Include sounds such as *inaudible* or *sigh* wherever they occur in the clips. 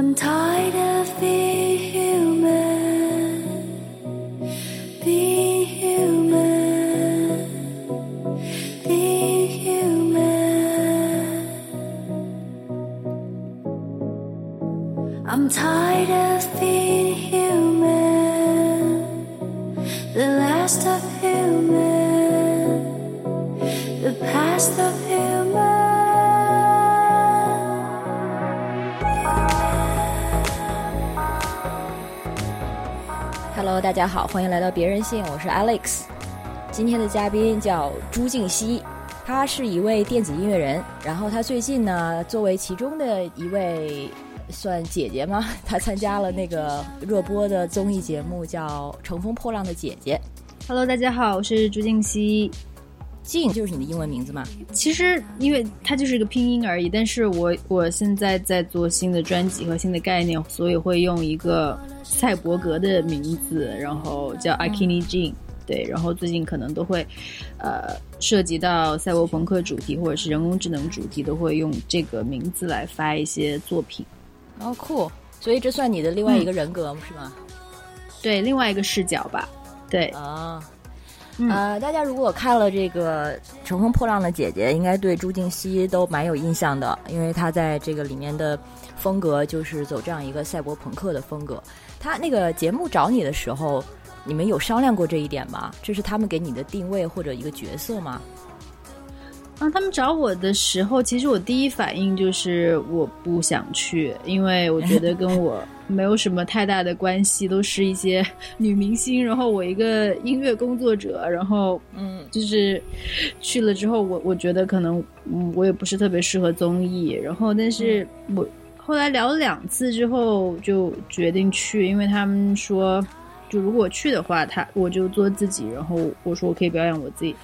I'm tired of being human, being human, being human. I'm tired of being human, the last of human, the past of. 大家好，欢迎来到别人信，我是 Alex。今天的嘉宾叫朱静熙，他是一位电子音乐人。然后他最近呢，作为其中的一位算姐姐吗？*laughs* 他参加了那个热播的综艺节目，叫《乘风破浪的姐姐》。Hello，大家好，我是朱静熙。静就是你的英文名字吗？其实因为它就是一个拼音而已，但是我我现在在做新的专辑和新的概念，所以会用一个赛博格的名字，然后叫 Akini Jin、对，然后最近可能都会，呃，涉及到赛博朋克主题或者是人工智能主题，都会用这个名字来发一些作品。哦，酷！所以这算你的另外一个人格、是吗？对，另外一个视角吧。对，啊。呃，大家如果看了这个《乘风破浪的姐姐》，应该对朱静熙都蛮有印象的，因为她在这个里面的风格就是走这样一个赛博朋克的风格。她那个节目找你的时候，你们有商量过这一点吗？这是他们给你的定位或者一个角色吗？啊，他们找我的时候，其实我第一反应就是我不想去，因为我觉得跟 *laughs* 我没有什么太大的关系，都是一些女明星，然后我一个音乐工作者，然后嗯就是去了之后，我我觉得可能嗯，我也不是特别适合综艺，然后但是我后来聊了两次之后就决定去，因为他们说。就如果去的话，他我就做自己，然后我说我可以表演我自己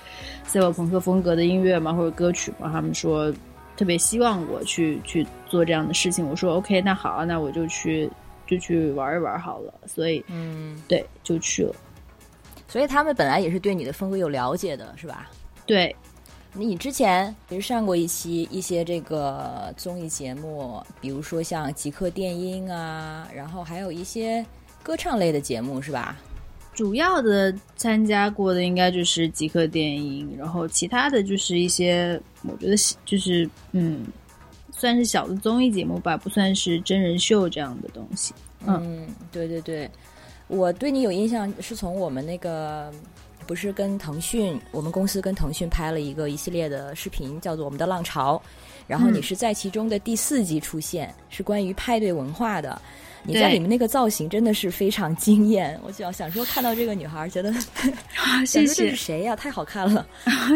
赛博朋克风格的音乐嘛，或者歌曲嘛。他们说特别希望我去去做这样的事情，我说 OK，那好啊，那我就去就去玩一玩好了。所以嗯，对，就去了。所以他们本来也是对你的风格有了解的，是吧？对，你之前其实上过一期一些这个综艺节目，比如说像极客电音啊，然后还有一些歌唱类的节目，是吧？主要的参加过的应该就是极客电影，然后其他的就是一些我觉得是就是嗯，算是小的综艺节目吧，不算是真人秀这样的东西。嗯，对对对，我对你有印象是从我们那个不是跟腾讯，我们公司跟腾讯拍了一个一系列的视频，叫做《我们的浪潮》，然后你嗯是在其中的第四集出现，是关于派对文化的。你在里面那个造型真的是非常惊艳，我就要想说看到这个女孩，觉得啊，*laughs* 想说这是谁呀、太好看了。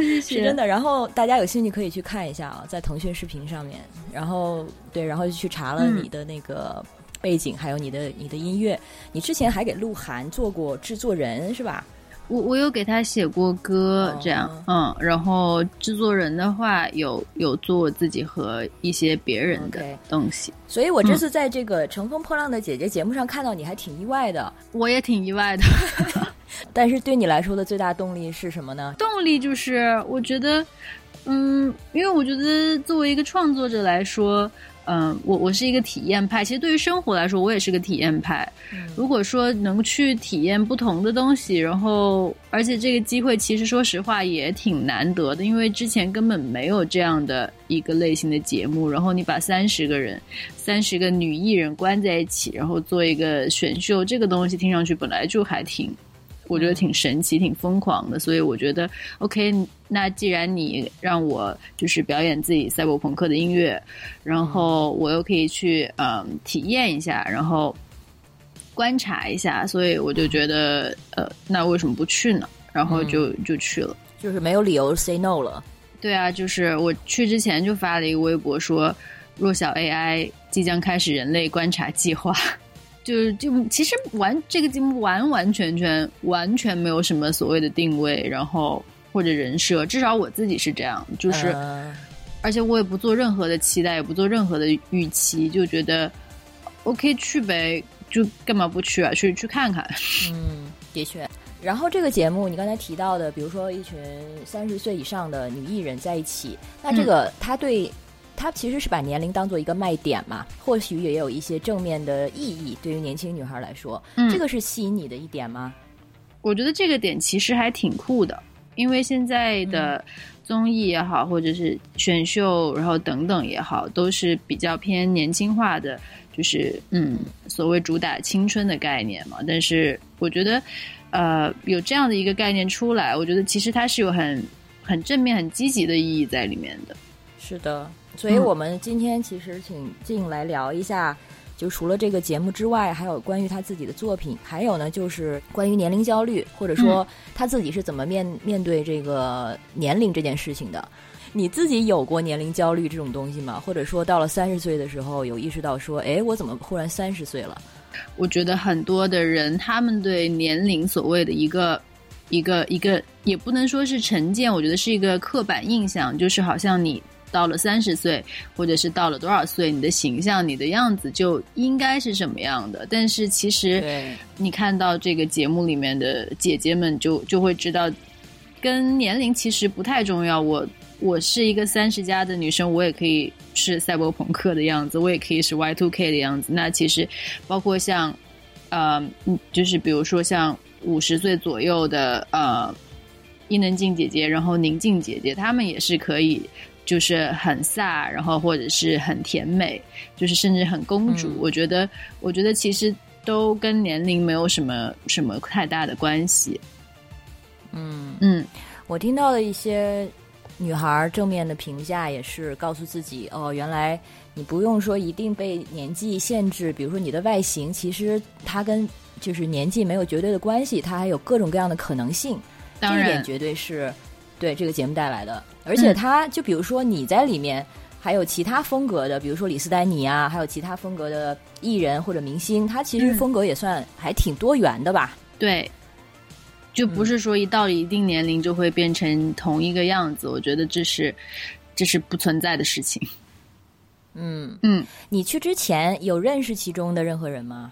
谢 *laughs* 是真的。然后大家有兴趣可以去看一下啊，在腾讯视频上面。然后对，然后就去查了嗯你的那个背景，还有你的你的音乐。你之前还给鹿晗做过制作人是吧？我我有给他写过歌哦，这样，嗯，然后制作人的话有有做我自己和一些别人的东西所以我这次在这个《乘风破浪的姐姐》节目上看到你还挺意外的。我也挺意外的。*laughs* 但是对你来说的最大动力是什么呢？动力就是我觉得，嗯，因为我觉得作为一个创作者来说，嗯，我我是一个体验派。其实对于生活来说，我也是个体验派。如果说能去体验不同的东西，然后而且这个机会其实说实话也挺难得的，因为之前根本没有这样的一个类型的节目。然后你把三十个人、三十个女艺人关在一起，然后做一个选秀，这个东西听上去本来就还挺。我觉得挺神奇、挺疯狂的，所以我觉得 OK。那既然你让我就是表演自己赛博朋克的音乐，然后我又可以去嗯体验一下，然后观察一下，所以我就觉得呃，那为什么不去呢？然后就就去了。就是没有理由 say no 了。对啊，就是我去之前就发了一个微博说，弱小 AI 即将开始人类观察计划。就就其实完这个节目完完全全完全没有什么所谓的定位，然后或者人设，至少我自己是这样，就是、呃而且我也不做任何的期待，也不做任何的预期，就觉得 OK 去呗，就干嘛不去啊？去去看看。*laughs* 嗯，的确。然后这个节目你刚才提到的，比如说一群三十岁以上的女艺人在一起，那这个他对他其实是把年龄当做一个卖点嘛，或许也有一些正面的意义，对于年轻女孩来说，嗯这个是吸引你的一点吗？我觉得这个点其实还挺酷的，因为现在的综艺也好，或者是选秀，然后等等也好，都是比较偏年轻化的，就是嗯，所谓主打青春的概念嘛。但是我觉得，呃，有这样的一个概念出来，我觉得其实它是有很很正面、很积极的意义在里面的。是的，所以我们今天其实请静来聊一下，就除了这个节目之外，还有关于他自己的作品，还有呢就是关于年龄焦虑，或者说他自己是怎么面面对这个年龄这件事情的。你自己有过年龄焦虑这种东西吗？或者说到了三十岁的时候，有意识到说，哎，我怎么忽然三十岁了？我觉得很多的人，他们对年龄所谓的一个一个一个，也不能说是成见，我觉得是一个刻板印象，就是好像你到了三十岁，或者是到了多少岁，你的形象、你的样子就应该是什么样的。但是其实，你看到这个节目里面的姐姐们就，就会知道，跟年龄其实不太重要。我我是一个三十加的女生，我也可以是赛博朋克的样子，我也可以是 Y two K 的样子。那其实包括像呃，嗯就是比如说像五十岁左右的呃伊能静姐姐，然后宁静姐姐，她们也是可以。就是很飒，然后或者是很甜美，就是甚至很公主。嗯我觉得，我觉得其实都跟年龄没有什么什么太大的关系。嗯。嗯我听到的一些女孩儿正面的评价也是告诉自己，哦，原来你不用说一定被年纪限制，比如说你的外形，其实它跟就是年纪没有绝对的关系，它还有各种各样的可能性。当然，这一点绝对是对这个节目带来的。而且它就比如说你在里面。还有其他风格的，比如说李斯丹妮啊，还有其他风格的艺人或者明星，他其实嗯风格也算还挺多元的吧？对，就不是说一到了一定年龄就会变成同一个样子。我觉得这是这是不存在的事情。嗯嗯，你去之前有认识其中的任何人吗？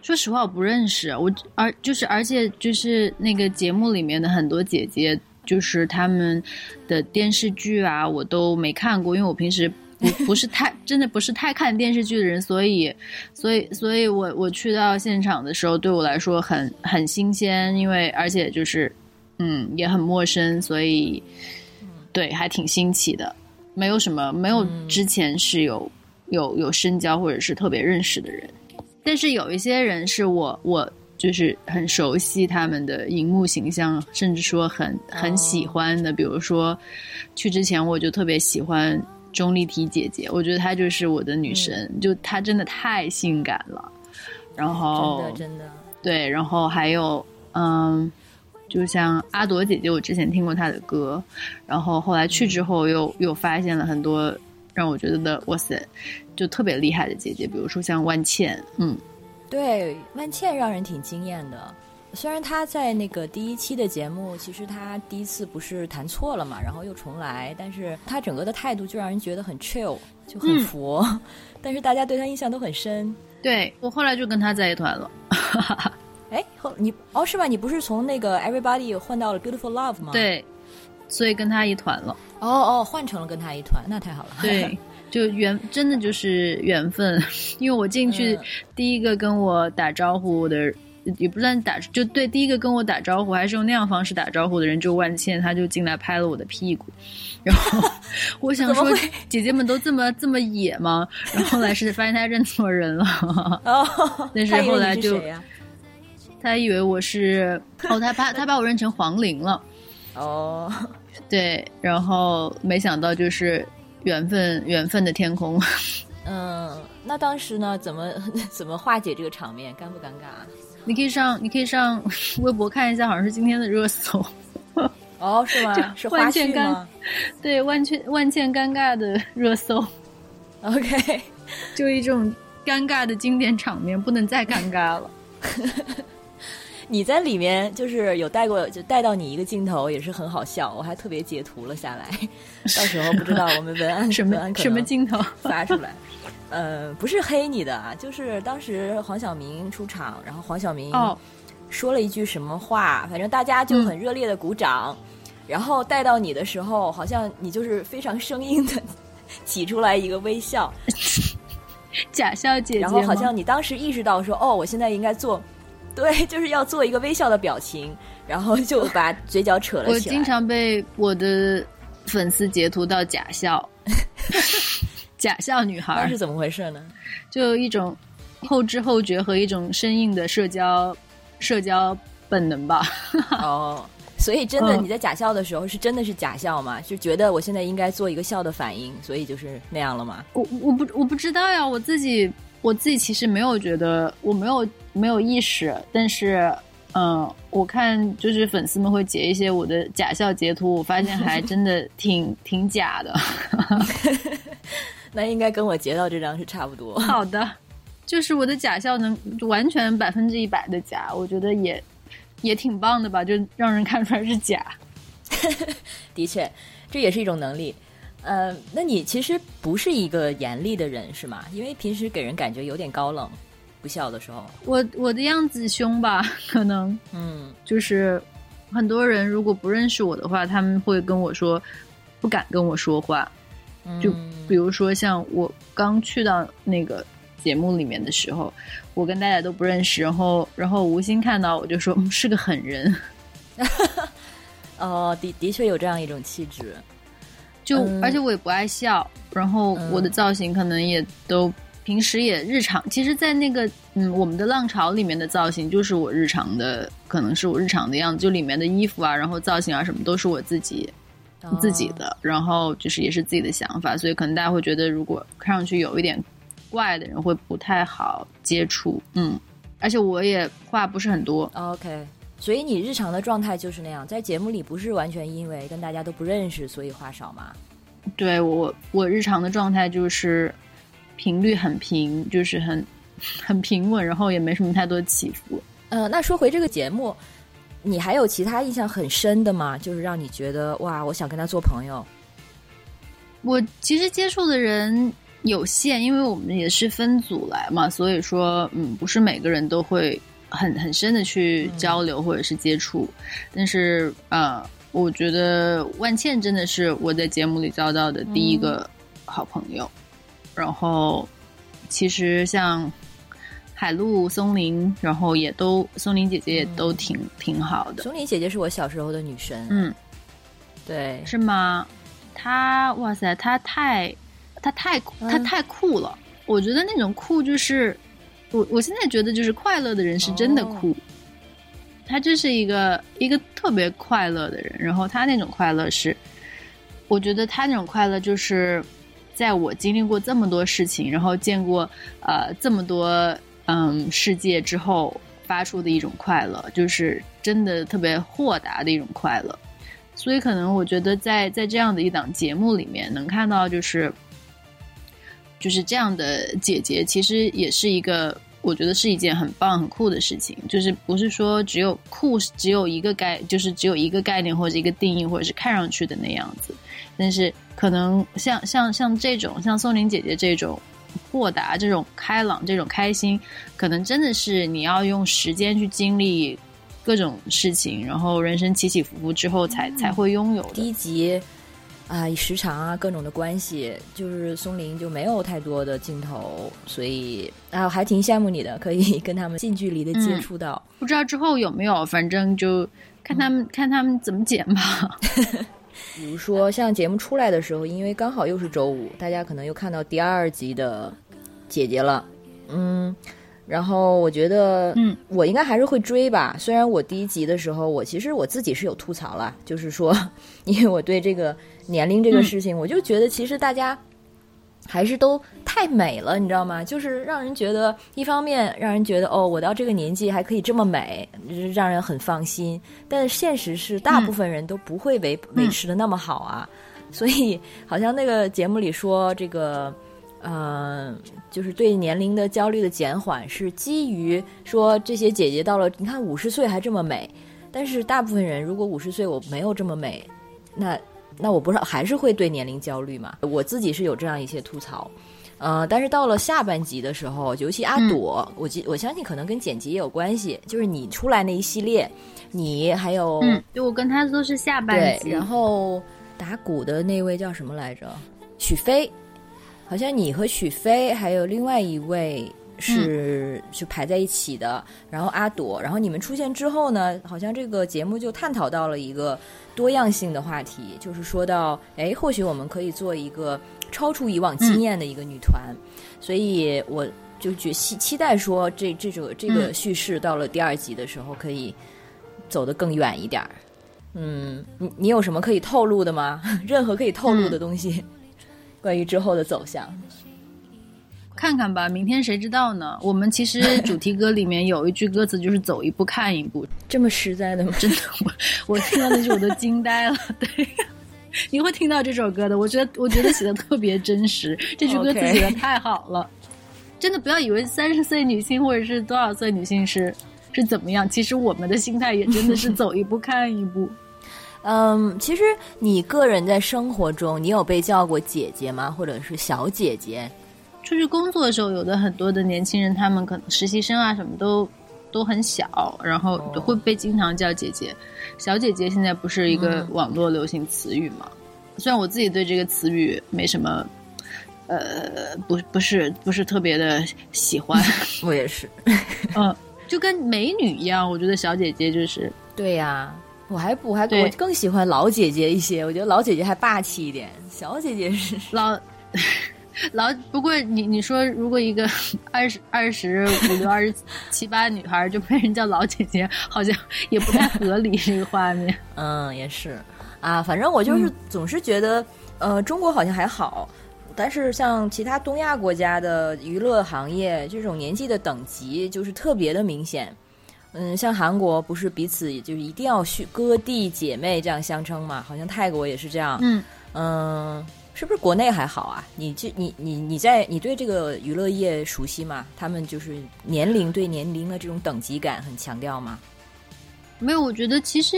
说实话，我不认识我，而就是而且就是那个节目里面的很多姐姐，就是他们的电视剧啊，我都没看过，因为我平时不不是太 *laughs* 真的不是太看电视剧的人，所以所以所以我我去到现场的时候，对我来说很很新鲜，因为而且就是嗯也很陌生，所以对还挺新奇的，没有什么没有之前是有有有深交或者是特别认识的人。但是有一些人是我我就是很熟悉他们的荧幕形象，甚至说很很喜欢的。比如说去之前我就特别喜欢钟丽缇姐姐，我觉得她就是我的女神，就她真的太性感了。然后真的真的，对，然后还有嗯，就像阿朵姐姐，我之前听过她的歌，然后后来去之后又又发现了很多让我觉得的哇塞，就特别厉害的姐姐，比如说像万茜，嗯。对，万茜让人挺惊艳的。虽然她在那个第一期的节目，其实她第一次不是弹错了嘛，然后又重来，但是她整个的态度就让人觉得很 chill，就很佛。*laughs* 但是大家对她印象都很深。对我后来就跟她在一团了。*laughs* 哎，后你哦是吧？你不是从那个 Everybody 换到了 Beautiful Love 吗？。对，所以跟她一团了。哦哦，换成了跟她一团，那太好了。对，*laughs* 就缘真的就是缘分，*laughs* 因为我进去嗯第一个跟我打招呼的。也不算打，就对第一个跟我打招呼，还是用那样方式打招呼的人，就万茜，他就进来拍了我的屁股，然后 *laughs* 我想说姐姐们都这么这么野吗？然后后来是发现他认错人了，哦，*laughs* 但是后来就他以为我是哦，他把他把我认成黄龄了，哦，对，然后没想到就是缘分，缘分的天空。*laughs* 嗯，那当时呢，怎么 *laughs* 怎么化解这个场面？尴不尴尬？你可以上，你可以上 *laughs* 微博看一下，好像是今天的热搜。哦，是吗？是花万茜尴絮吗对，万茜万茜尴尬的热搜，？OK，就一种尴尬的经典场面，不能再尴尬了。你在里面就是有带过，就带到你一个镜头，也是很好笑，我还特别截图了下来。*laughs* 到时候不知道我们文案什么什么镜头？发出来。呃，不是黑你的啊，就是当时黄晓明出场，然后黄晓明哦，说了一句什么话，反正大家就很热烈的鼓掌。然后带到你的时候，好像你就是非常生硬的挤 *laughs* 出来一个微笑，*laughs* 假笑姐姐，然后好像你当时意识到说，哦，我现在应该做，对，*laughs* 就是要做一个微笑的表情，然后就把嘴角扯了起来。我经常被我的粉丝截图到假笑，*laughs* 假笑女孩是怎么回事呢？就一种后知后觉和一种生硬的社交社交本能吧。哦。*laughs* 所以，真的你在假笑的时候，是真的是假笑吗？就觉得我现在应该做一个笑的反应，所以就是那样了吗？我我不我不知道呀，我自己我自己其实没有觉得，我没有没有意识。但是，嗯，我看就是粉丝们会截一些我的假笑截图，我发现还真的挺挺假的。*laughs* 那应该跟我截到这张是差不多。好的，就是我的假笑能完全百分之一百的假，我觉得也。也挺棒的吧，就让人看出来是假。*laughs* 的确，这也是一种能力。呃，那你其实不是一个严厉的人是吗？因为平时给人感觉有点高冷，不笑的时候。我我的样子凶吧？*laughs* 可能，嗯，就是很多人如果不认识我的话，他们会跟我说不敢跟我说话。就比如说像我刚去到那个节目里面的时候。我跟大家都不认识，然后然后吴昕看到我就说是个狠人，*laughs* 哦，的的确有这样一种气质，就而且我也不爱笑，然后我的造型可能也都平时也日常，其实，在那个嗯我们的浪潮里面的造型就是我日常的，可能是我日常的样子，就里面的衣服啊，然后造型啊什么都是我自己自己的，然后就是也是自己的想法，所以可能大家会觉得如果看上去有一点。怪的人会不太好接触，嗯，而且我也话不是很多，OK，所以你日常的状态就是那样，在节目里不是完全因为跟大家都不认识，所以话少吗？对我，我日常的状态就是频率很平，就是很很平稳，然后也没什么太多起伏。呃，那说回这个节目，你还有其他印象很深的吗？就是让你觉得哇，我想跟他做朋友。我其实接触的人。有限，因为我们也是分组来嘛，所以说，嗯，不是每个人都会很很深的去交流或者是接触。但是，呃，我觉得万茜真的是我在节目里交到的第一个好朋友。然后，其实像海陆、松林，然后也都松林姐姐也都挺挺好的。松林姐姐是我小时候的女神，嗯，对，是吗？她，哇塞，她太。她太她太酷了，我觉得那种酷就是我我现在觉得就是快乐的人是真的酷，他就是一个一个特别快乐的人，然后他那种快乐是，我觉得他那种快乐就是在我经历过这么多事情，然后见过呃这么多嗯世界之后发出的一种快乐，就是真的特别豁达的一种快乐，所以可能我觉得在在这样的一档节目里面能看到就是。就是这样的姐姐，其实也是一个，我觉得是一件很棒、很酷的事情。就是不是说只有酷，只有一个概，就是只有一个概念或者一个定义，或者是看上去的那样子。但是可能像像像这种，像宋玲姐姐这种豁达、这种开朗、这种开心，可能真的是你要用时间去经历各种事情，然后人生起起伏伏之后，才才会拥有的。第一集。啊，时长啊，各种的关系，就是松林就没有太多的镜头，所以啊，还挺羡慕你的，可以跟他们近距离的接触到。不知道之后有没有，反正就看他们看他们怎么剪吧。*laughs* 比如说，像节目出来的时候，因为刚好又是周五，大家可能又看到第二集的姐姐了，嗯。然后我觉得，嗯，我应该还是会追吧。虽然我第一集的时候，我其实我自己是有吐槽了，*laughs* 就是说，*laughs* 因为我对这个年龄这个事情，我就觉得其实大家还是都太美了，你知道吗？就是让人觉得，一方面让人觉得哦，我到这个年纪还可以这么美，让人很放心。但现实是，大部分人都不会维维持的那么好啊。所以，好像那个节目里说这个。嗯，就是对年龄的焦虑的减缓，是基于说这些姐姐到了，你看五十岁还这么美，但是大部分人如果五十岁我没有这么美，那那我不知道还是会对年龄焦虑嘛？*laughs* 我自己是有这样一些吐槽，呃，但是到了下半集的时候，尤其阿朵，我记我相信可能跟剪辑也有关系，就是你出来那一系列，你还有，嗯，对我跟他都是下半集，然后打鼓的那位叫什么来着？许飞，好像你和许飞还有另外一位是就排在一起的，然后阿朵，然后你们出现之后呢，好像这个节目就探讨到了一个多样性的话题，就是说到，哎，或许我们可以做一个超出以往经验的一个女团，所以我就觉期期待说这这种这个叙事到了第二集的时候可以走得更远一点儿。嗯，你你有什么可以透露的吗？*laughs* 任何可以透露的东西，关于之后的走向，看看吧，明天谁知道呢？我们其实 *laughs* 主题歌里面有一句歌词就是“走一步看一步”，这么实在的吗？真的，我我听到那句我都惊呆了。*laughs* 对，你会听到这首歌的。我觉得我觉得写的特别真实，这句歌词写的太好了。真的不要以为三十岁女性或者是多少岁女性是是怎么样，其实我们的心态也真的是 *laughs* 走一步看一步。嗯，其实你个人在生活中，你有被叫过姐姐吗？或者是小姐姐？出去工作的时候，有的很多的年轻人，他们可能实习生啊，什么都都很小，然后会被经常叫姐姐。小姐姐现在不是一个网络流行词语嘛？虽然我自己对这个词语没什么，呃，不不是不是特别的喜欢。*laughs* 我也是，嗯，就跟美女一样，我觉得小姐姐就是对呀。我还我还我更喜欢老姐姐一些，我觉得老姐姐还霸气一点，小姐姐是老 *laughs* 老。不过你你说，如果一个 *laughs* 二十二十五六、二十七八女孩就被人叫老姐姐，好像也不太合理这个画面。*laughs* 嗯，也是啊，反正我就是总是觉得，呃，中国好像还好，但是像其他东亚国家的娱乐行业，这种年纪的等级就是特别的明显。嗯，像韩国不是彼此就是一定要去哥弟姐妹这样相称嘛？好像泰国也是这样。嗯嗯，是不是国内还好啊？你这你你你在你对这个娱乐业熟悉吗？他们就是年龄对年龄的这种等级感很强调吗？没有，我觉得其实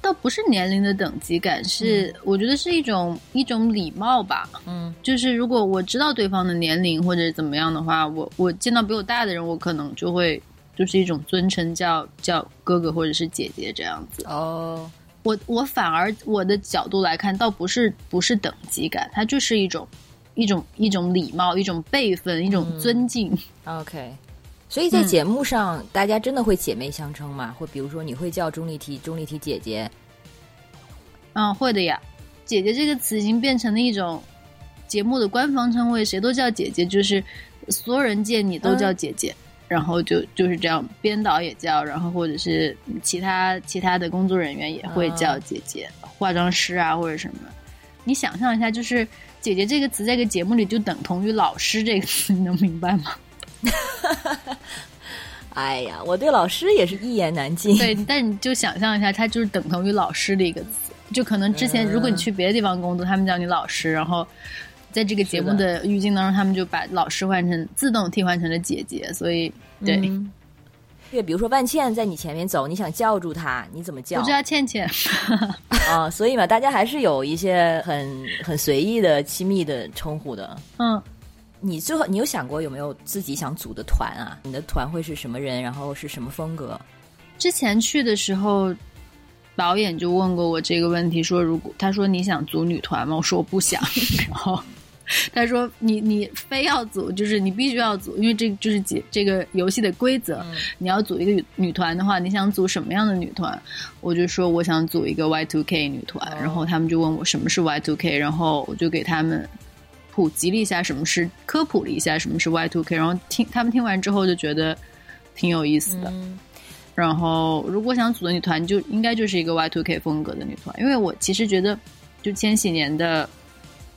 倒不是年龄的等级感，是我觉得是一种一种礼貌吧。嗯，就是如果我知道对方的年龄或者怎么样的话，我我见到比我大的人，我可能就会。就是一种尊称，叫叫哥哥或者是姐姐这样子。哦，我我反而我的角度来看，倒不是不是等级感，它就是一种一种一种礼貌，一种辈分，一种尊敬。OK，所以在节目上，大家真的会姐妹相称吗？或比如说，你会叫钟丽缇钟丽缇姐姐？嗯，会的呀。姐姐这个词已经变成了一种节目的官方称谓，谁都叫姐姐，就是所有人见你都叫姐姐。然后就就是这样，编导也叫，然后或者是其他其他的工作人员也会叫姐姐，化妆师啊或者什么。你想象一下，就是“姐姐”这个词，在个节目里就等同于“老师”这个词，*laughs* 你能明白吗？*laughs* 哎呀，我对老师也是一言难尽。对，但你就想象一下，它就是等同于“老师”的一个词。就可能之前，如果你去别的地方工作，他们叫你老师，然后。在这个节目的语境当中，他们就把老师换成自动替换成了姐姐，所以对。对，比如说万茜在你前面走，你想叫住她，你怎么叫？我叫倩倩。*laughs* 啊，所以嘛，大家还是有一些很很随意的亲密的称呼的。嗯，你最后你有想过有没有自己想组的团啊？你的团会是什么人？然后是什么风格？之前去的时候，导演就问过我这个问题，说如果他说你想组女团吗？我说我不想。然后。*laughs* 他说：“你你非要组，就是你必须要组，因为这就是几这个游戏的规则。你要组一个女女团的话，你想组什么样的女团？我就说我想组一个 Y Two K 女团。然后他们就问我什么是 Y Two K，然后我就给他们普及了一下什么是科普了一下什么是 Y Two K。然后听他们听完之后就觉得挺有意思的。然后如果想组的女团，就应该就是一个 Y Two K 风格的女团，因为我其实觉得就千禧年的。”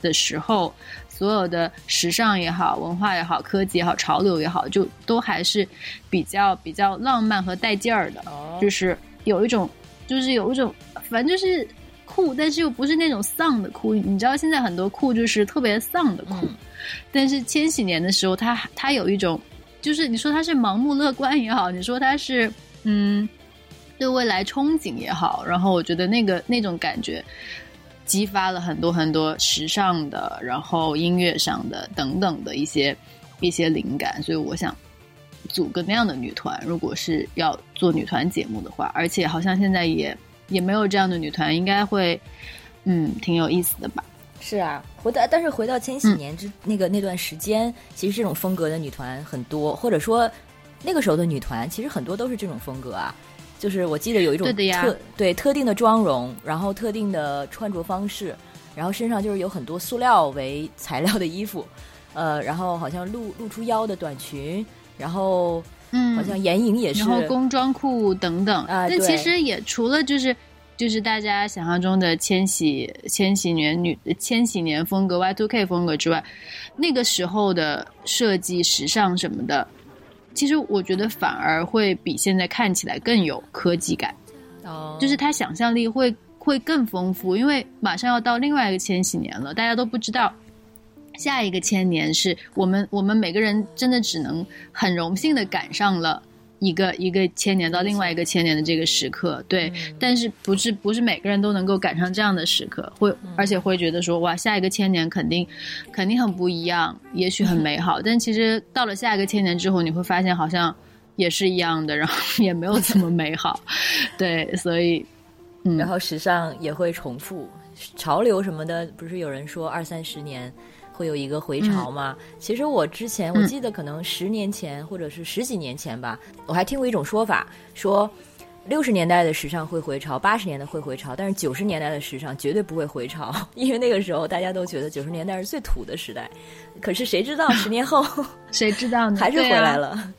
的时候，所有的时尚也好，文化也好，科技也好，潮流也好，就都还是比较比较浪漫和带劲儿的，就是有一种，就是有一种，反正就是酷，但是又不是那种丧的酷。你知道现在很多酷就是特别丧的酷，但是千禧年的时候，它它有一种，就是你说它是盲目乐观也好，你说它是嗯对未来憧憬也好，然后我觉得那个那种感觉。激发了很多很多时尚的，然后音乐上的等等的一些一些灵感，所以我想组个那样的女团。如果是要做女团节目的话，而且好像现在也也没有这样的女团，应该会嗯挺有意思的吧？是啊，回到但是回到千禧年之、那个那段时间，其实这种风格的女团很多，或者说那个时候的女团其实很多都是这种风格啊。就是我记得有一种特对特定的妆容，然后特定的穿着方式，然后身上就是有很多塑料为材料的衣服，呃，然后好像露露出腰的短裙，然后嗯好像眼影也是然后工装裤等等。啊对但其实也除了就是就是大家想象中的千禧千禧年女千禧年风格 Y two K 风格之外，那个时候的设计、时尚什么的，其实我觉得反而会比现在看起来更有科技感，哦就是他想象力会会更丰富，因为马上要到另外一个千禧年了，大家都不知道。下一个千年是我们我们每个人真的只能很荣幸的赶上了一个一个千年到另外一个千年的这个时刻，对，但是不是不是每个人都能够赶上这样的时刻，会而且会觉得说哇，下一个千年肯定肯定很不一样，也许很 *laughs* 美好，但其实到了下一个千年之后，你会发现好像也是一样的，然后也没有这么美好，*laughs* 对，所以嗯。然后时尚也会重复，潮流什么的，不是有人说二三十年会有一个回潮吗？其实我之前我嗯记得可能十年前或者是十几年前吧，我还听过一种说法，说六十年代的时尚会回潮，八十年代会回潮，但是九十年代的时尚绝对不会回潮，*laughs* 因为那个时候大家都觉得九十年代是最土的时代，可是谁知道十年后 *laughs* 谁知道呢？还是回来了。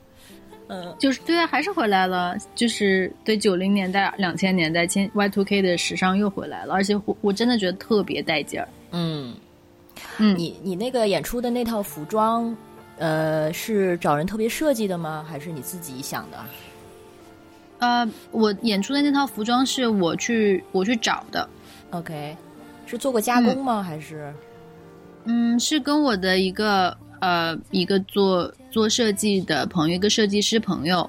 嗯，就是对啊，还是回来了，就是对九零年代、两千年代、千 Y two K 的时尚又回来了，而且我我真的觉得特别带劲儿。嗯，嗯你你那个演出的那套服装，呃，是找人特别设计的吗？还是你自己想的？呃，我演出的那套服装是我去我去找的，OK，是做过加工吗？还是嗯，是跟我的一个呃一个做做设计的朋友，一个设计师朋友，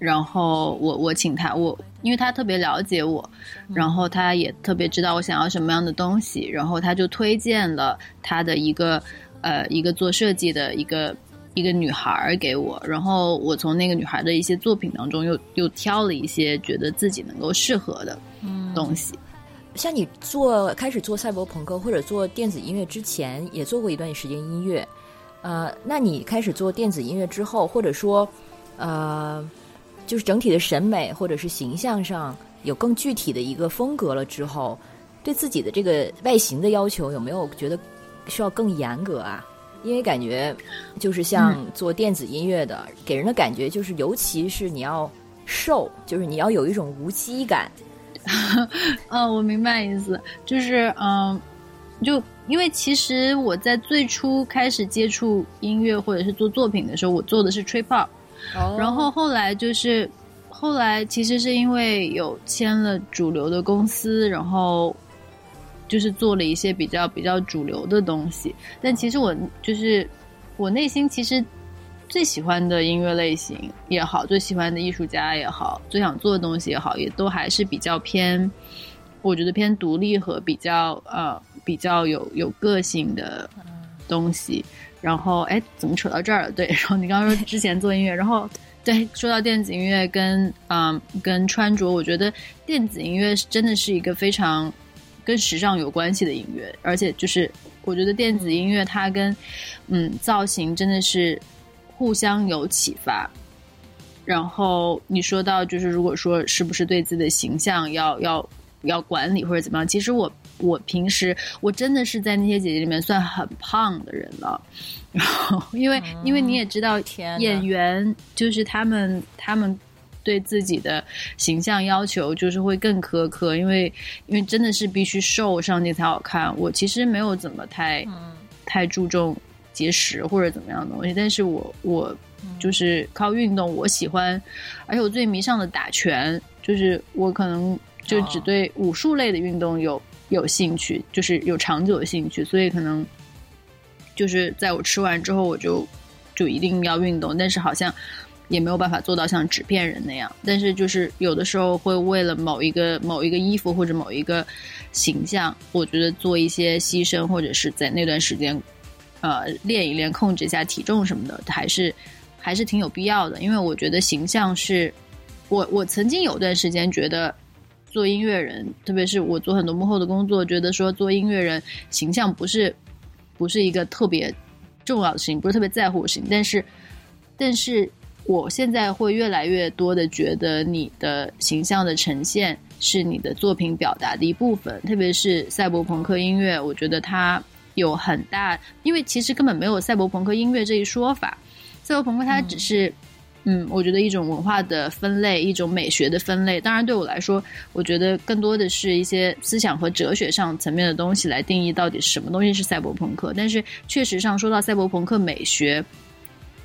然后我我请他，我因为他特别了解我，然后他也特别知道我想要什么样的东西，然后他就推荐了他的一个呃一个做设计的一个一个女孩儿给我，然后我从那个女孩的一些作品当中又又挑了一些觉得自己能够适合的东西。像你做开始做赛博朋克或者做电子音乐之前，也做过一段时间音乐，呃，那你开始做电子音乐之后，或者说，呃，就是整体的审美或者是形象上有更具体的一个风格了之后，对自己的这个外形的要求有没有觉得需要更严格啊？因为感觉就是像做电子音乐的，给人的感觉就是，尤其是你要瘦，就是你要有一种无机感。*laughs* 嗯，我明白意思，就是嗯，就因为其实我在最初开始接触音乐或者是做作品的时候，我做的是吹泡，哦。然后后来就是后来其实是因为有签了主流的公司，然后就是做了一些比较比较主流的东西，但其实我就是我内心其实最喜欢的音乐类型也好，最喜欢的艺术家也好，最想做的东西也好，也都还是比较偏，我觉得偏独立和比较呃比较有有个性的东西。然后哎，怎么扯到这儿了？对，然后你刚刚说之前做音乐，然后对，说到电子音乐跟嗯跟穿着，我觉得电子音乐真的是一个非常跟时尚有关系的音乐，而且就是我觉得电子音乐它跟嗯造型真的是互相有启发。然后你说到就是如果说是不是对自己的形象要要要管理或者怎么样，其实我我平时我真的是在那些姐姐里面算很胖的人了。*laughs* 然后因为、因为你也知道演员就是他们他们对自己的形象要求就是会更苛刻，因为因为真的是必须瘦上镜才好看。我其实没有怎么太、太注重节食或者怎么样的东西，但是我我就是靠运动，我喜欢，而且我最迷上的打拳，就是我可能就只哦对武术类的运动有有兴趣，就是有长久的兴趣，所以可能就是在我吃完之后，我就就一定要运动，但是好像也没有办法做到像纸片人那样。但是就是有的时候会为了某一个某一个衣服或者某一个形象，我觉得做一些牺牲，或者是在那段时间呃练一练，控制一下体重什么的，还是还是挺有必要的。因为我觉得形象是我我曾经有段时间觉得。做音乐人，特别是我做很多幕后的工作，觉得说做音乐人形象不是不是一个特别重要的事情，不是特别在乎的事情。但是，但是我现在会越来越多的觉得，你的形象的呈现是你的作品表达的一部分。特别是赛博朋克音乐，我觉得它有很大，因为其实根本没有赛博朋克音乐这一说法。赛博朋克它只是。嗯我觉得一种文化的分类，一种美学的分类。当然，对我来说，我觉得更多的是一些思想和哲学上层面的东西来定义到底什么东西是赛博朋克。但是，确实上说到赛博朋克美学，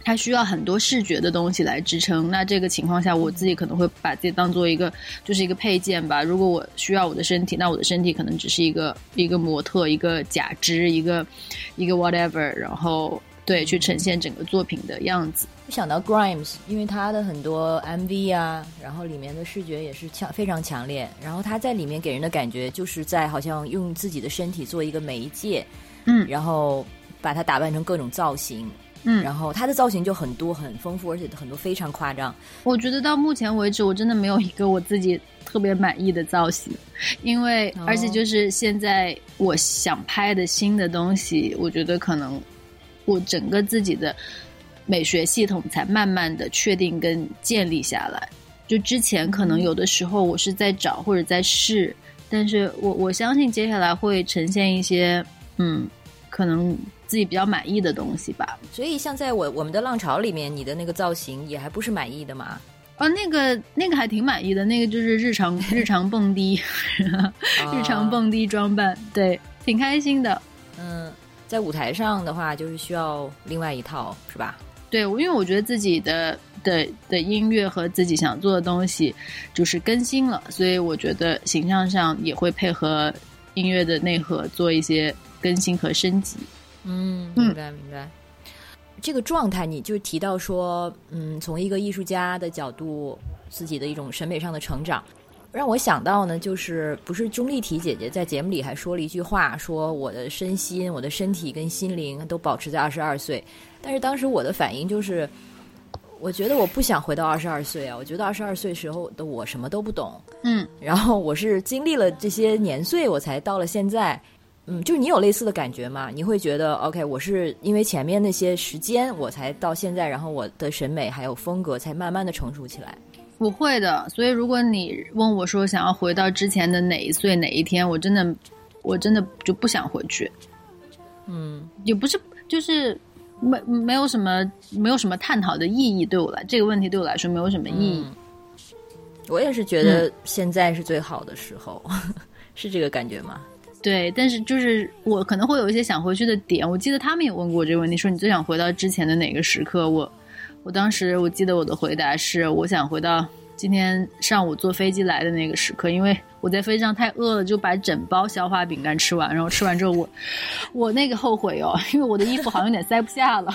它需要很多视觉的东西来支撑。那这个情况下，我自己可能会把自己当做一个就是一个配件吧。如果我需要我的身体，那我的身体可能只是一个一个模特，一个假肢，一个一个 whatever，然后。对，去呈现整个作品的样子。想到 Grimes，因为他的很多 MV 啊，然后里面的视觉也是强非常强烈。然后他在里面给人的感觉就是在好像用自己的身体做一个媒介，嗯，然后把它打扮成各种造型，嗯，然后他的造型就很多很丰富，而且很多非常夸张。我觉得到目前为止，我真的没有一个我自己特别满意的造型，因为而且就是现在我想拍的新的东西，我觉得可能。我整个自己的美学系统才慢慢的确定跟建立下来。就之前可能有的时候我是在找或者在试，但是我我相信接下来会呈现一些嗯，可能自己比较满意的东西吧。所以像在我我们的浪潮里面，你的那个造型也还不是满意的嘛？哦，那个那个还挺满意的，那个就是日常 *laughs* 日常蹦迪，*laughs* 日常蹦迪装扮，对，挺开心的，嗯。在舞台上的话，就是需要另外一套，是吧？对，因为我觉得自己的的的音乐和自己想做的东西就是更新了，所以我觉得形象上也会配合音乐的内核做一些更新和升级。嗯，明白明白。这个状态，你就提到说，嗯，从一个艺术家的角度，自己的一种审美上的成长。让我想到呢，就是不是钟丽缇姐姐在节目里还说了一句话，说我的身心、我的身体跟心灵都保持在二十二岁。但是当时我的反应就是，我觉得我不想回到二十二岁啊！我觉得二十二岁时候的我什么都不懂，嗯，*laughs* 然后我是经历了这些年岁，我才到了现在，嗯，就是你有类似的感觉吗？你会觉得 OK，我是因为前面那些时间我才到现在，然后我的审美还有风格才慢慢的成熟起来。不会的，所以如果你问我说想要回到之前的哪一岁哪一天，我真的，我真的就不想回去。嗯，也不是，就是没没有什么没有什么探讨的意义，对我来这个问题对我来说没有什么意义。我也是觉得现在是最好的时候，*laughs* 是这个感觉吗？对，但是就是我可能会有一些想回去的点。我记得他们也问过我这个问题，说你最想回到之前的哪个时刻？我。我当时我记得我的回答是，我想回到今天上午坐飞机来的那个时刻，因为我在飞机上太饿了，就把整包消化饼干吃完，然后吃完之后我 *laughs* 我那个后悔哦，*laughs* 因为我的衣服好像有点塞不下了，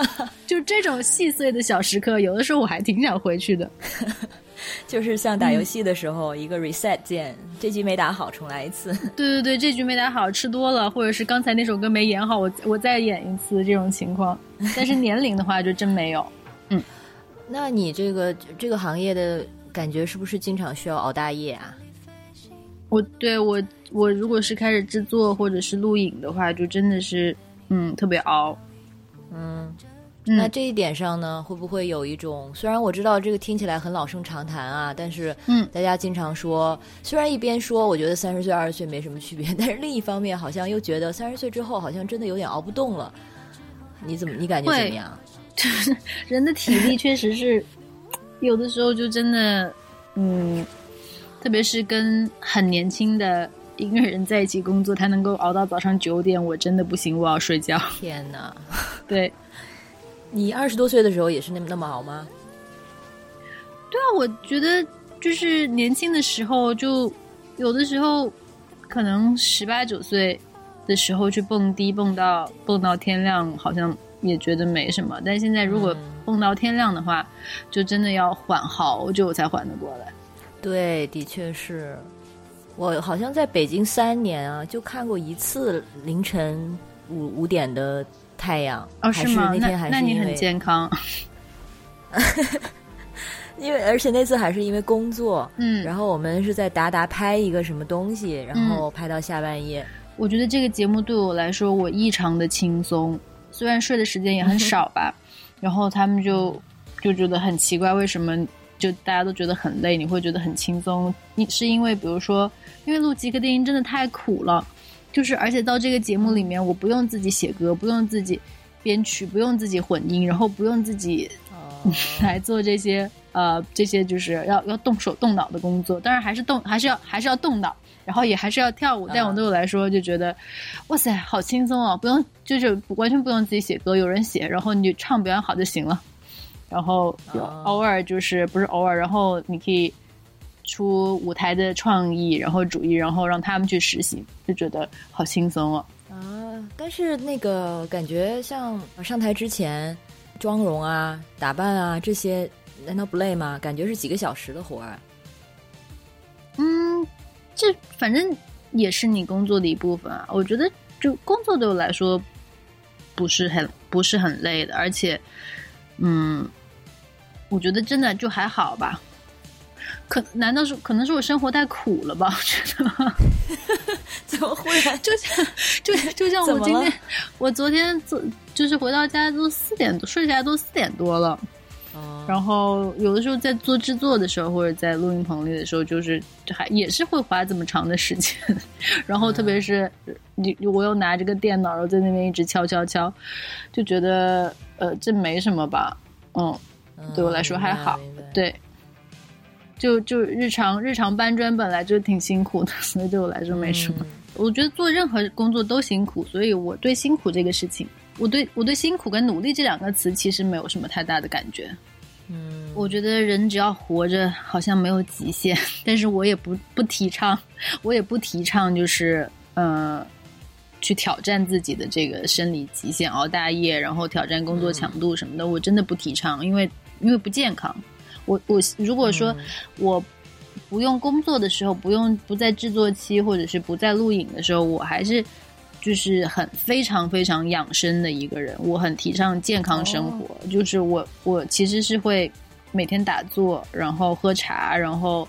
*laughs* 就这种细碎的小时刻，有的时候我还挺想回去的，就是像打游戏的时候一个 reset 键，这局没打好重来一次，对对对，这局没打好吃多了，或者是刚才那首歌没演好，我我再演一次这种情况，但是年龄的话就真没有。嗯，那你这个这个行业的感觉是不是经常需要熬大夜啊？我对我我如果是开始制作或者是录影的话，就真的是嗯特别熬。嗯，那这一点上呢，会不会有一种？虽然我知道这个听起来很老生常谈啊，但是嗯，大家经常说，虽然一边说我觉得三十岁二十岁没什么区别，但是另一方面好像又觉得三十岁之后好像真的有点熬不动了。你怎么你感觉怎么样？就 *laughs* 是人的体力确实是有的时候就真的，嗯，特别是跟很年轻的音乐人在一起工作，他能够熬到早上九点，我真的不行，我要睡觉。*laughs* 天哪！对，你二十多岁的时候也是那么那么熬吗？对啊，我觉得就是年轻的时候，就有的时候可能十八九岁的时候去蹦迪，蹦到蹦到天亮，好像。也觉得没什么，但现在如果蹦到天亮的话，就真的要缓好久才缓得过来。对，的确是。我好像在北京三年啊，就看过一次凌晨五五点的太阳。哦，是吗？那天还是那你很健康。*laughs* 因为而且那次还是因为工作，嗯，然后我们是在达达拍一个什么东西，然后拍到下半夜。我觉得这个节目对我来说，我异常的轻松，虽然睡的时间也很少吧。*laughs* 然后他们就就觉得很奇怪，为什么就大家都觉得很累，你会觉得很轻松？你是因为比如说，因为录极客电音真的太苦了，就是而且到这个节目里面，我不用自己写歌，不用自己编曲，不用自己混音，然后不用自己来做这些呃这些就是要要动手动脑的工作。当然还是动还是要还是要动脑。然后也还是要跳舞，但我对我来说就觉得，哇塞，好轻松哦！不用，就是完全不用自己写歌，有人写，然后你就唱表演好就行了。然后偶尔就是不是偶尔，然后你可以出舞台的创意，然后主意，然后让他们去实习，就觉得好轻松哦。啊，但是那个感觉像上台之前妆容啊、打扮啊这些，难道不累吗？感觉是几个小时的活儿。嗯。这反正也是你工作的一部分啊。我觉得，就工作对我来说不是很不是很累的，而且，嗯，我觉得真的就还好吧。可难道是可能是我生活太苦了吧？*laughs* 我觉得 *laughs* 怎么会？就像就就像 *laughs* 我今天，我昨天做就是回到家都四点多，睡下来都四点多了。然后有的时候在做制作的时候，或者在录音棚里的时候，就是还也是会花这么长的时间。然后特别是你我又拿着个电脑，然后在那边一直敲敲敲，就觉得呃这没什么吧，嗯，对我来说还好。对，就就日常日常搬砖本来就挺辛苦的，所以对我来说没什么。我觉得做任何工作都辛苦，所以我对辛苦这个事情。我对我对辛苦跟努力这两个词其实没有什么太大的感觉，嗯，我觉得人只要活着，好像没有极限，但是我也不不提倡，我也不提倡就是呃，去挑战自己的这个生理极限，熬大夜，然后挑战工作强度什么的，我真的不提倡，因为因为不健康。我我如果说我不用工作的时候，不用不在制作期或者是不在录影的时候，我还是。就是很非常非常养生的一个人，我很提倡健康生活。就是我我其实是会每天打坐，然后喝茶，然后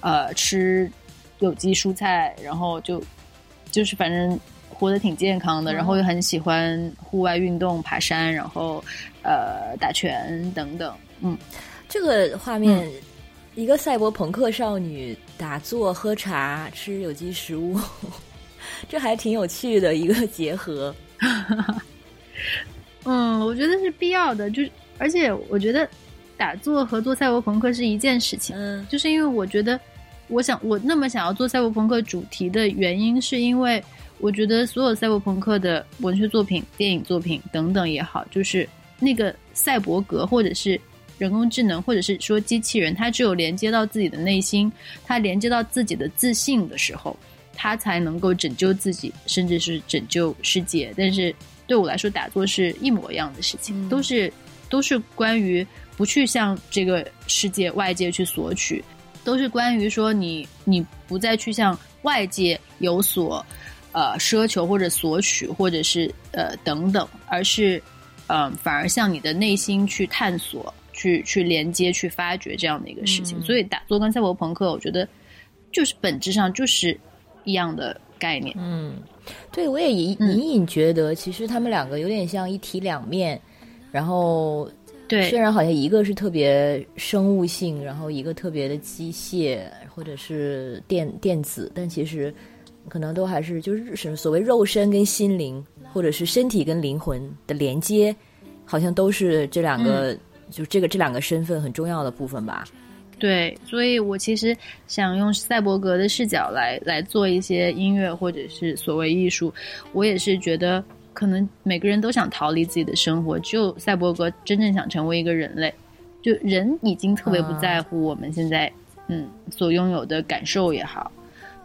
呃吃有机蔬菜，然后就就是反正活得挺健康的。然后又很喜欢户外运动，爬山，然后呃打拳等等。嗯，这个画面，一个赛博朋克少女打坐、喝茶、吃有机食物。这还挺有趣的一个结合，*laughs* 嗯，我觉得是必要的。就是而且我觉得打坐和做赛博朋克是一件事情。嗯，就是因为我觉得，我想我那么想要做赛博朋克主题的原因，是因为我觉得所有赛博朋克的文学作品、电影作品等等也好，就是那个赛博格或者是人工智能，或者是说机器人，它只有连接到自己的内心，它连接到自己的自信的时候。他才能够拯救自己，甚至是拯救世界。但是对我来说，打坐是一模一样的事情，都是都是关于不去向这个世界外界去索取，都是关于说你你不再去向外界有所呃奢求或者索取，或者是呃等等，而是嗯反而向你的内心去探索、去去连接、去发掘这样的一个事情。所以打坐跟赛博朋克，我觉得就是本质上就是。一样的概念，嗯，对，我也隐隐隐觉得，其实他们两个有点像一体两面，然后，对，虽然好像一个是特别生物性，然后一个特别的机械或者是电电子，但其实可能都还是就是什么所谓肉身跟心灵，或者是身体跟灵魂的连接，好像都是这两个，就这个这两个身份很重要的部分吧。对，所以我其实想用赛博格的视角来来做一些音乐或者是所谓艺术。我也是觉得，可能每个人都想逃离自己的生活，只有赛博格真正想成为一个人类。就人已经特别不在乎我们现在嗯所拥有的感受也好，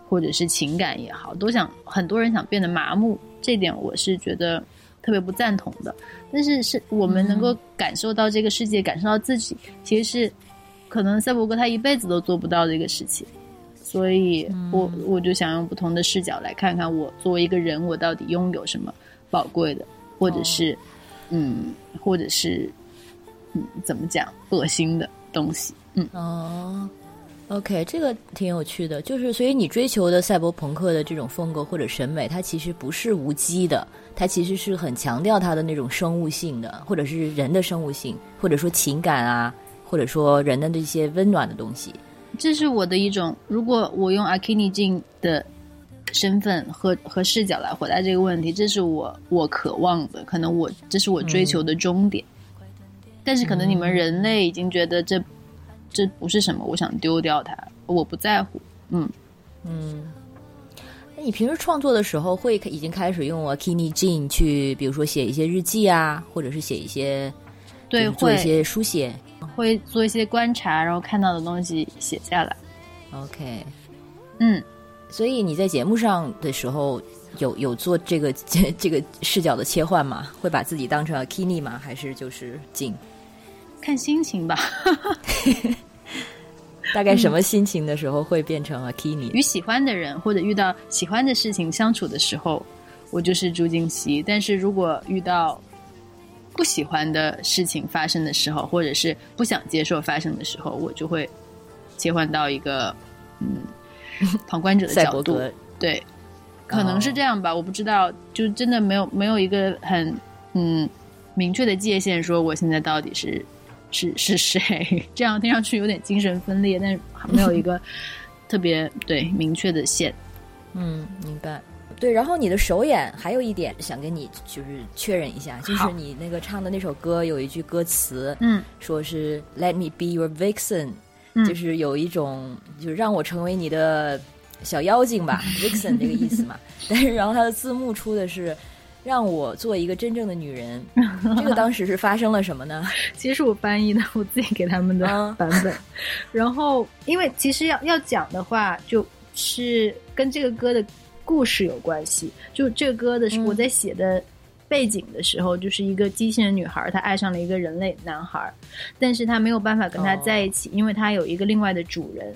或者是情感也好，都想很多人想变得麻木。这点我是觉得特别不赞同的。但是是我们能够感受到这个世界，感受到自己，其实是。可能赛博格他一辈子都做不到这个事情，所以我我就想用不同的视角来看看我作为一个人，我到底拥有什么宝贵的，或者是，嗯，或者是，嗯，怎么讲，恶心的，东西。嗯，哦，OK，这个挺有趣的，就是所以你追求的赛博朋克的这种风格或者审美，它其实不是无机的，它其实是很强调它的那种生物性的，或者是人的生物性，或者说情感啊，或者说人的这些温暖的东西。这是我的一种，如果我用阿基尼镜的身份和和视角来回答这个问题，这是我我渴望的，可能我这是我追求的终点。但是可能你们人类已经觉得这这不是什么，我想丢掉它，我不在乎。嗯，嗯，那你平时创作的时候会已经开始用 Akini Jean 去，比如说写一些日记啊，或者是写一些对，就是做一些书写。会做一些观察，然后看到的东西写下来。OK，嗯，所以你在节目上的时候有有做这个这 *laughs* 这个视角的切换吗？会把自己当成 Akini 吗？还是就是静？看心情吧。*laughs* 大概什么心情的时候会变成 Akini？与喜欢的人或者遇到喜欢的事情相处的时候，我就是朱静熙。但是如果遇到不喜欢的事情发生的时候，或者是不想接受发生的时候，我就会切换到一个嗯旁观者的角度。对，可能是这样吧，我不知道，就真的没有没有一个很嗯明确的界限，说我现在到底是是是谁？这样听上去有点精神分裂，但是没有一个 *laughs* 特别对明确的线。嗯，明白。对，然后你的首演还有一点想跟你就是确认一下，就是你那个唱的那首歌有一句歌词，嗯说是 “Let me be your vixen”，、嗯就是有一种就是让我成为你的小妖精吧，vixen 这个意思嘛。*laughs* 但是然后它的字幕出的是让我做一个真正的女人，这个当时是发生了什么呢？*laughs* 其实是我翻译的，我自己给他们的啊版本。然后，因为其实要要讲的话，就是跟这个歌的故事有关系。就这个歌的是嗯。我在写的背景的时候，就是一个机器人女孩，她爱上了一个人类男孩，但是她没有办法跟他哦在一起，因为她有一个另外的主人，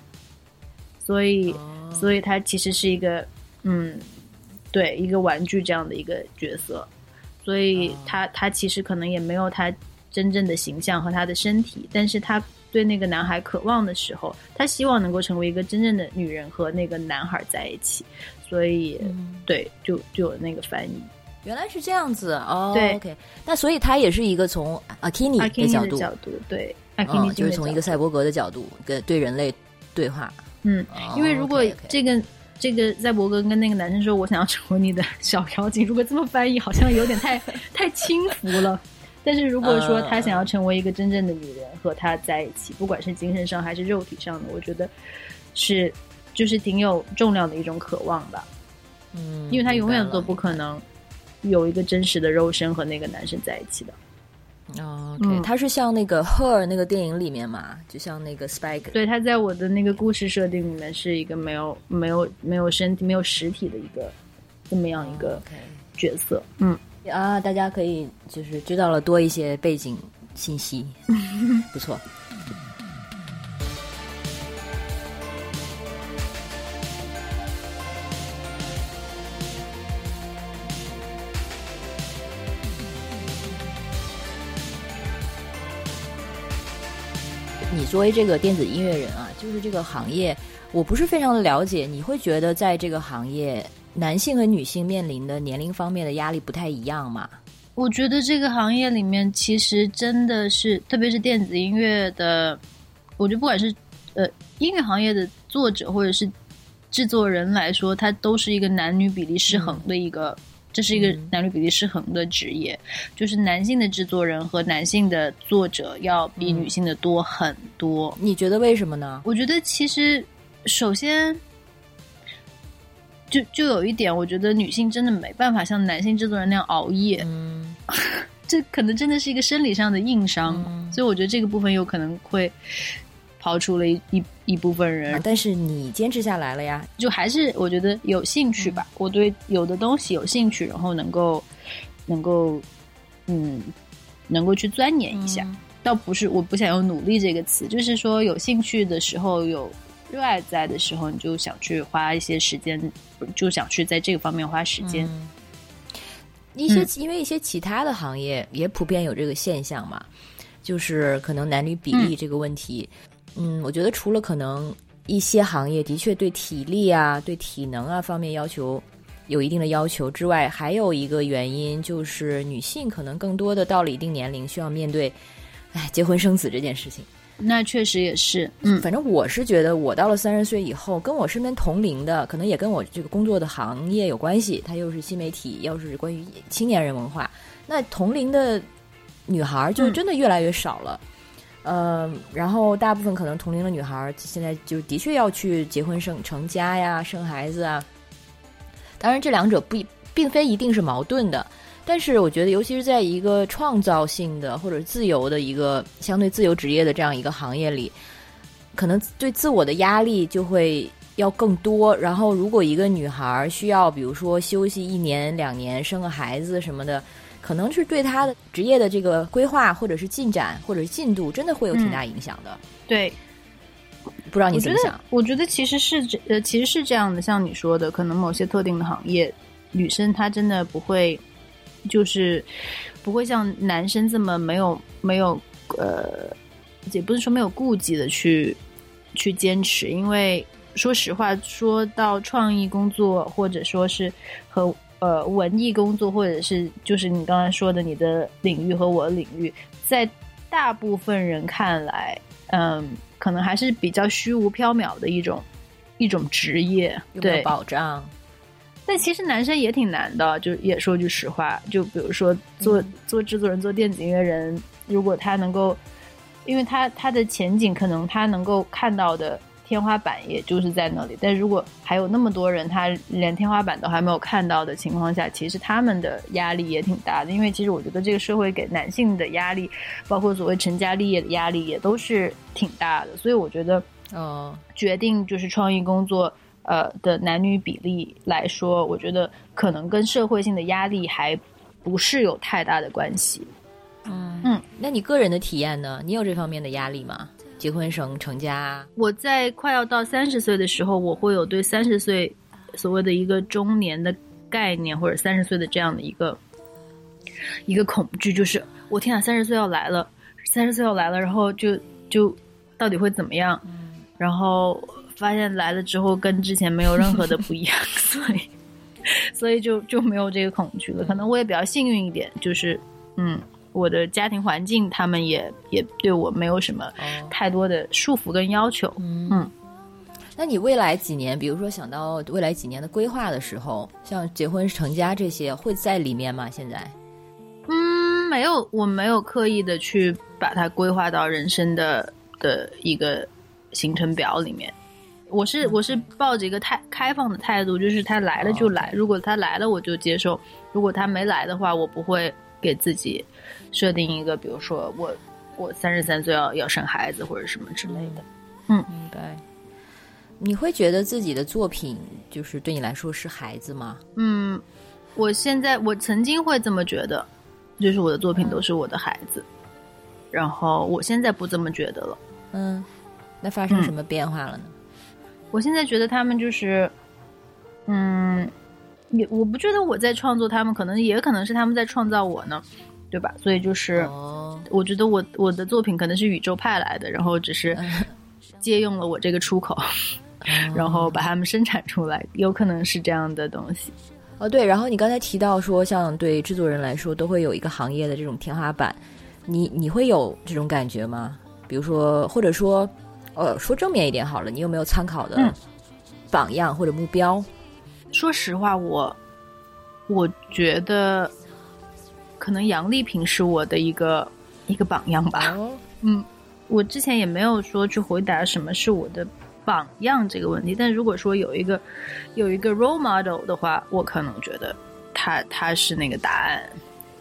所以，哦。所以她其实是一个嗯，对，一个玩具这样的一个角色。所以哦。她她其实可能也没有她真正的形象和她的身体，但是她对那个男孩渴望的时候，她希望能够成为一个真正的女人和那个男孩在一起，所以、嗯对，就就有那个翻译。原来是这样子哦。对 OK，那所以他也是一个从阿 k 的角度的，角度，对，阿 i 嗯，就是从一个赛博格的角度跟对人类对话。嗯，哦因为如果这个这个赛博格跟那个男生说我想要成为你的小妖精，如果这么翻译，好像有点太 *laughs* 太轻浮了。但是如果说他想要成为一个真正的女人和他在一起，不管是精神上还是肉体上的，我觉得是就是挺有重量的一种渴望吧，嗯，因为他永远都不可能有一个真实的肉身和那个男生在一起的。哦嗯它是像那个《Her》那个电影里面嘛，就像那个 Spike，对，他在我的那个故事设定里面是一个没有没有没有身体、没有实体的一个这么样一个角色。嗯，啊，大家可以就是知道了多一些背景信息，不错。你作为这个电子音乐人啊，就是这个行业，我不是非常的了解。你会觉得在这个行业，男性和女性面临的年龄方面的压力不太一样嘛？我觉得这个行业里面其实真的是，特别是电子音乐的，我觉得不管是呃音乐行业的作者或者是制作人来说，它都是一个男女比例失衡的一个，这是一个嗯男女比例失衡的职业，就是男性的制作人和男性的作者要比嗯女性的多很多。你觉得为什么呢？我觉得其实首先。就就有一点，我觉得女性真的没办法像男性制作人那样熬夜，嗯 *laughs* 这可能真的是一个生理上的硬伤，嗯所以我觉得这个部分有可能会刨出了一一一部分人，啊但是你坚持下来了呀。就还是我觉得有兴趣吧，我对有的东西有兴趣，然后能够能够嗯能够去钻研一下，倒不是我不想用努力这个词，就是说有兴趣的时候有。热爱在的时候，你就想去花一些时间，就想去在这个方面花时间。嗯一些、嗯因为一些其他的行业也普遍有这个现象嘛，就是可能男女比例这个问题。嗯，我觉得除了可能一些行业的确对体力啊、对体能啊方面要求有一定的要求之外，还有一个原因就是女性可能更多的到了一定年龄需要面对，哎，结婚生子这件事情。那确实也是，嗯，反正我是觉得，我到了三十岁以后，跟我身边同龄的，可能也跟我这个工作的行业有关系。它又是新媒体，又是关于青年人文化，那同龄的女孩就真的越来越少了。呃，然后大部分可能同龄的女孩现在就的确要去结婚生成家呀，生孩子啊。当然，这两者不并非一定是矛盾的。但是我觉得，尤其是在一个创造性的或者自由的一个相对自由职业的这样一个行业里，可能对自我的压力就会要更多。然后，如果一个女孩需要，比如说休息一年两年，生个孩子什么的，可能是对她的职业的这个规划或者是进展或者是进度，真的会有挺大影响的。对，不知道你怎么想？我觉得其实是这呃，其实是这样的。像你说的，可能某些特定的行业，女生她真的不会。就是不会像男生这么没有没有呃，也不是说没有顾忌的去去坚持，因为说实话，说到创意工作，或者说是和呃文艺工作，或者是就是你刚才说的你的领域和我的领域，在大部分人看来，嗯，可能还是比较虚无缥缈的一种一种职业，对保障。但其实男生也挺难的，就也说句实话，就比如说做做制作人、做电子音乐人，如果他能够，因为他他的前景可能他能够看到的天花板也就是在那里，但如果还有那么多人他连天花板都还没有看到的情况下，其实他们的压力也挺大的，因为其实我觉得这个社会给男性的压力，包括所谓成家立业的压力也都是挺大的，所以我觉得，嗯，决定就是创意工作。呃的男女比例来说，我觉得可能跟社会性的压力还不是有太大的关系。嗯嗯，那你个人的体验呢？你有这方面的压力吗？结婚生成家？我在快要到三十岁的时候，我会有对三十岁所谓的一个中年的概念，或者三十岁的这样的一个一个恐惧，就是我天啊，三十岁要来了，三十岁要来了，然后就就到底会怎么样？然后。发现来了之后跟之前没有任何的不一样，*laughs* 所以所以就就没有这个恐惧了。可能我也比较幸运一点，就是嗯，我的家庭环境他们也也对我没有什么太多的束缚跟要求。嗯，那你未来几年，比如说想到未来几年的规划的时候，像结婚成家这些会在里面吗？现在？嗯，没有，我没有刻意的去把它规划到人生的的一个行程表里面。我是我是抱着一个太开放的态度，就是他来了就来，如果他来了我就接受，如果他没来的话，我不会给自己设定一个，比如说我我三十三岁要要生孩子或者什么之类的。嗯，明白。你会觉得自己的作品就是对你来说是孩子吗？嗯，我现在我曾经会这么觉得，就是我的作品都是我的孩子，然后我现在不这么觉得了。嗯，那发生什么变化了呢？我现在觉得他们就是，嗯，也我不觉得我在创作他们，可能也可能是他们在创造我呢，对吧？所以就是，我觉得我我的作品可能是宇宙派来的，然后只是 *laughs* 借用了我这个出口，然后把他们生产出来，有可能是这样的东西。哦，对，然后你刚才提到说，像对制作人来说，都会有一个行业的这种天花板，你你会有这种感觉吗？比如说，或者说。呃，说正面一点好了，你有没有参考的榜样或者目标？说实话，我我觉得可能杨丽萍是我的一个一个榜样吧。嗯，我之前也没有说去回答什么是我的榜样这个问题，但如果说有一个有一个 role model 的话，我可能觉得他他是那个答案，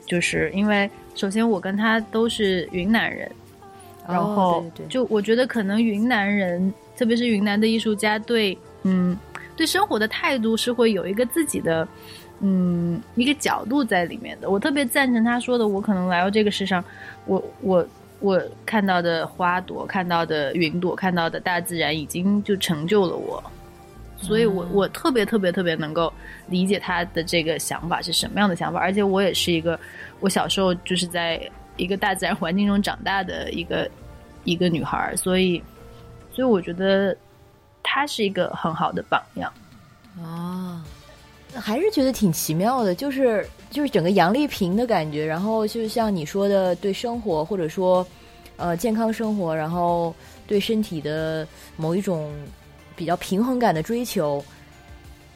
就是因为首先我跟他都是云南人。然后，就我觉得可能云南人，特别是云南的艺术家，对，嗯，对生活的态度是会有一个自己的，嗯，一个角度在里面的。我特别赞成他说的，我可能来到这个世上，我我我看到的花朵，看到的云朵，看到的大自然，已经就成就了我。所以我我特别特别特别能够理解他的这个想法是什么样的想法，而且我也是一个，我小时候就是在。一个大自然环境中长大的一个一个女孩，所以所以我觉得她是一个很好的榜样。啊，还是觉得挺奇妙的，就是就是整个杨丽萍的感觉，然后就像你说的，对生活或者说呃健康生活，然后对身体的某一种比较平衡感的追求，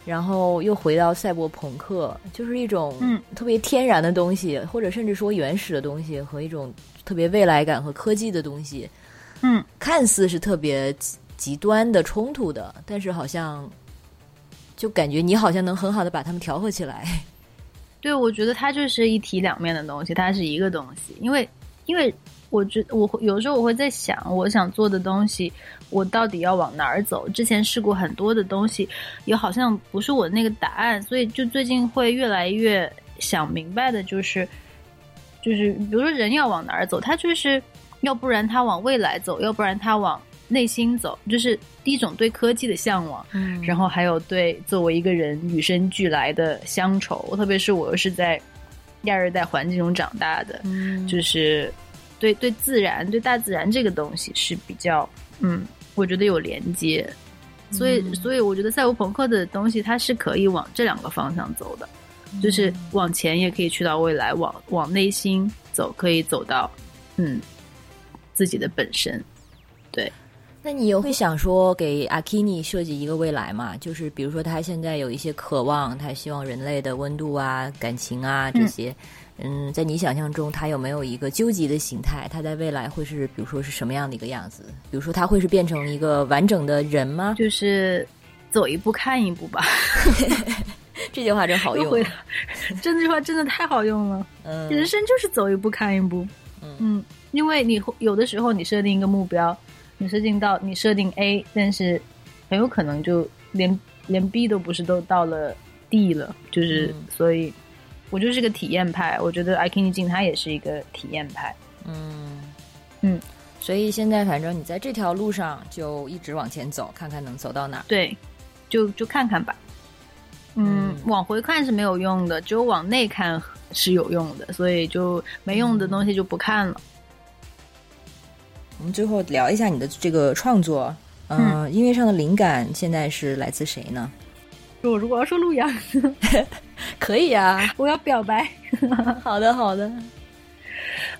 然后又回到赛博朋克，就是一种嗯特别天然的东西，或者甚至说原始的东西和一种特别未来感和科技的东西，嗯，看似是特别极极端的冲突的，但是好像就感觉你好像能很好的把它们调和起来。对，我觉得它就是一体两面的东西，它是一个东西。因为，因为我觉我会有时候我会在想，我想做的东西，我到底要往哪儿走？之前试过很多的东西，也好像不是我那个答案，所以就最近会越来越想明白的，就是，就是比如说人要往哪儿走，他就是要不然他往未来走，要不然他往内心走，就是第一种对科技的向往。嗯然后还有对作为一个人与生俱来的乡愁，特别是我又是在亚热带环境中长大的，嗯就是对对自然、对大自然这个东西是比较，嗯，我觉得有连接，所以所以我觉得赛博朋克的东西它是可以往这两个方向走的，就是往前也可以去到未来，往往内心走可以走到嗯自己的本身，对。那你有会想说给阿基尼设计一个未来吗？就是比如说他现在有一些渴望，他希望人类的温度啊、感情啊这些，嗯在你想象中，他有没有一个究极的形态？他在未来会是，比如说是什么样的一个样子？比如说他会是变成一个完整的人吗？就是走一步看一步吧。*laughs* 这句话真好用真的这句话真的太好用了。嗯人生就是走一步看一步。嗯因为你会有的时候你设定一个目标，你设定到你设定 A，但是很有可能就连连 B 都不是，都到了 D 了。就是、嗯所以，我就是个体验派。我觉得 i k i n 镜他也是一个体验派。嗯嗯，所以现在反正你在这条路上就一直往前走，看看能走到哪儿。对，就就看看吧。嗯，嗯往回看是没有用的，只有往内看是有用的，所以就没用的东西就不看了。我们最后聊一下你的这个创作，嗯、音乐上的灵感现在是来自谁呢？我如果要说陆阳，*laughs* *laughs* 可以啊、我要表白，*laughs* 好的，好的。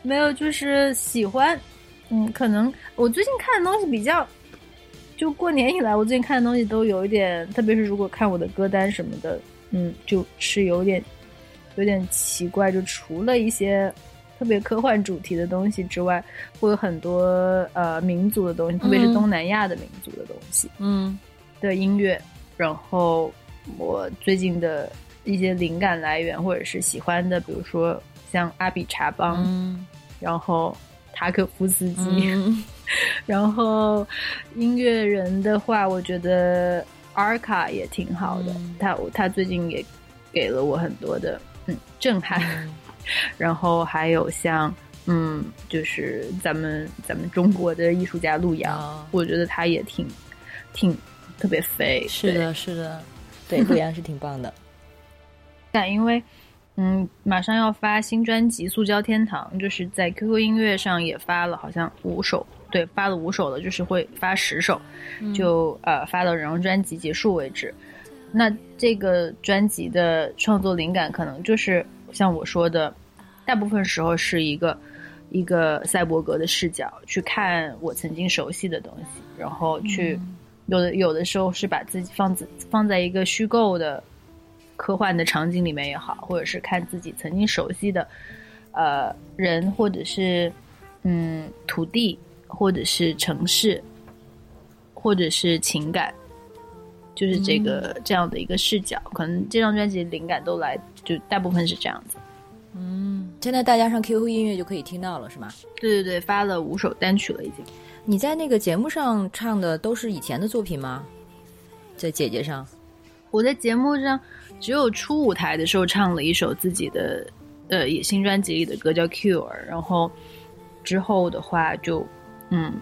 没有，就是喜欢。嗯，可能我最近看的东西比较，就过年以来，我最近看的东西都有一点，特别是如果看我的歌单什么的，嗯，就是有点有点奇怪。就除了一些特别科幻主题的东西之外，会有很多呃民族的东西，特别是嗯东南亚的民族的东西。嗯的音乐，然后我最近的一些灵感来源或者是喜欢的，比如说像阿比查邦，嗯。然后塔可夫斯基，嗯。*laughs* 然后音乐人的话，我觉得阿尔卡也挺好的，嗯。他他最近也给了我很多的嗯震撼，*laughs* 然后还有像。嗯，就是咱们咱们中国的艺术家陆阳，哦我觉得他也挺挺特别飞，是的，是的，*laughs* 对，陆阳是挺棒的。但因为嗯，马上要发新专辑《塑胶天堂》，就是在 QQ 音乐上也发了，好像五首，对，发了五首了，就是会发十首，就呃发到然后专辑结束为止。那这个专辑的创作灵感可能就是像我说的，大部分时候是一个一个赛博格的视角去看我曾经熟悉的东西，然后去、有的有的时候是把自己放自放在一个虚构的科幻的场景里面也好，或者是看自己曾经熟悉的呃人，或者是嗯土地，或者是城市，或者是情感，就是这个、这样的一个视角。可能这张专辑灵感都来，就大部分是这样子。嗯，现在大家上 QQ 音乐就可以听到了，是吗？对对对，发了五首单曲了已经。你在那个节目上唱的都是以前的作品吗？在姐姐上，我在节目上只有初舞台的时候唱了一首自己的呃也新专辑里的歌叫《Cure》，然后之后的话就嗯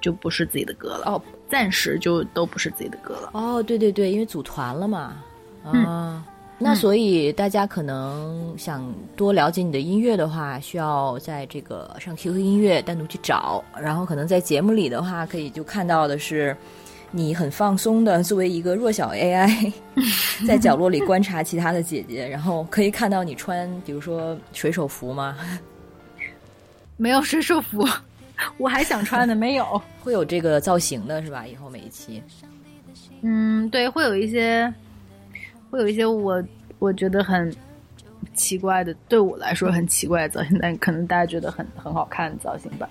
就不是自己的歌了哦，暂时就都不是自己的歌了。哦，对对对，因为组团了嘛。啊，那所以大家可能想多了解你的音乐的话，需要在这个上 QQ 音乐单独去找，然后可能在节目里的话，可以就看到的是你很放松的作为一个弱小 AI，*laughs* 在角落里观察其他的姐姐，然后可以看到你穿比如说水手服吗？*laughs* 没有水手服，*laughs* 我还想穿的，没有。会有这个造型的是吧？以后每一期，嗯，对，会有一些，会有一些我我觉得很奇怪的，对我来说很奇怪的造型，但可能大家觉得很很好看的造型吧。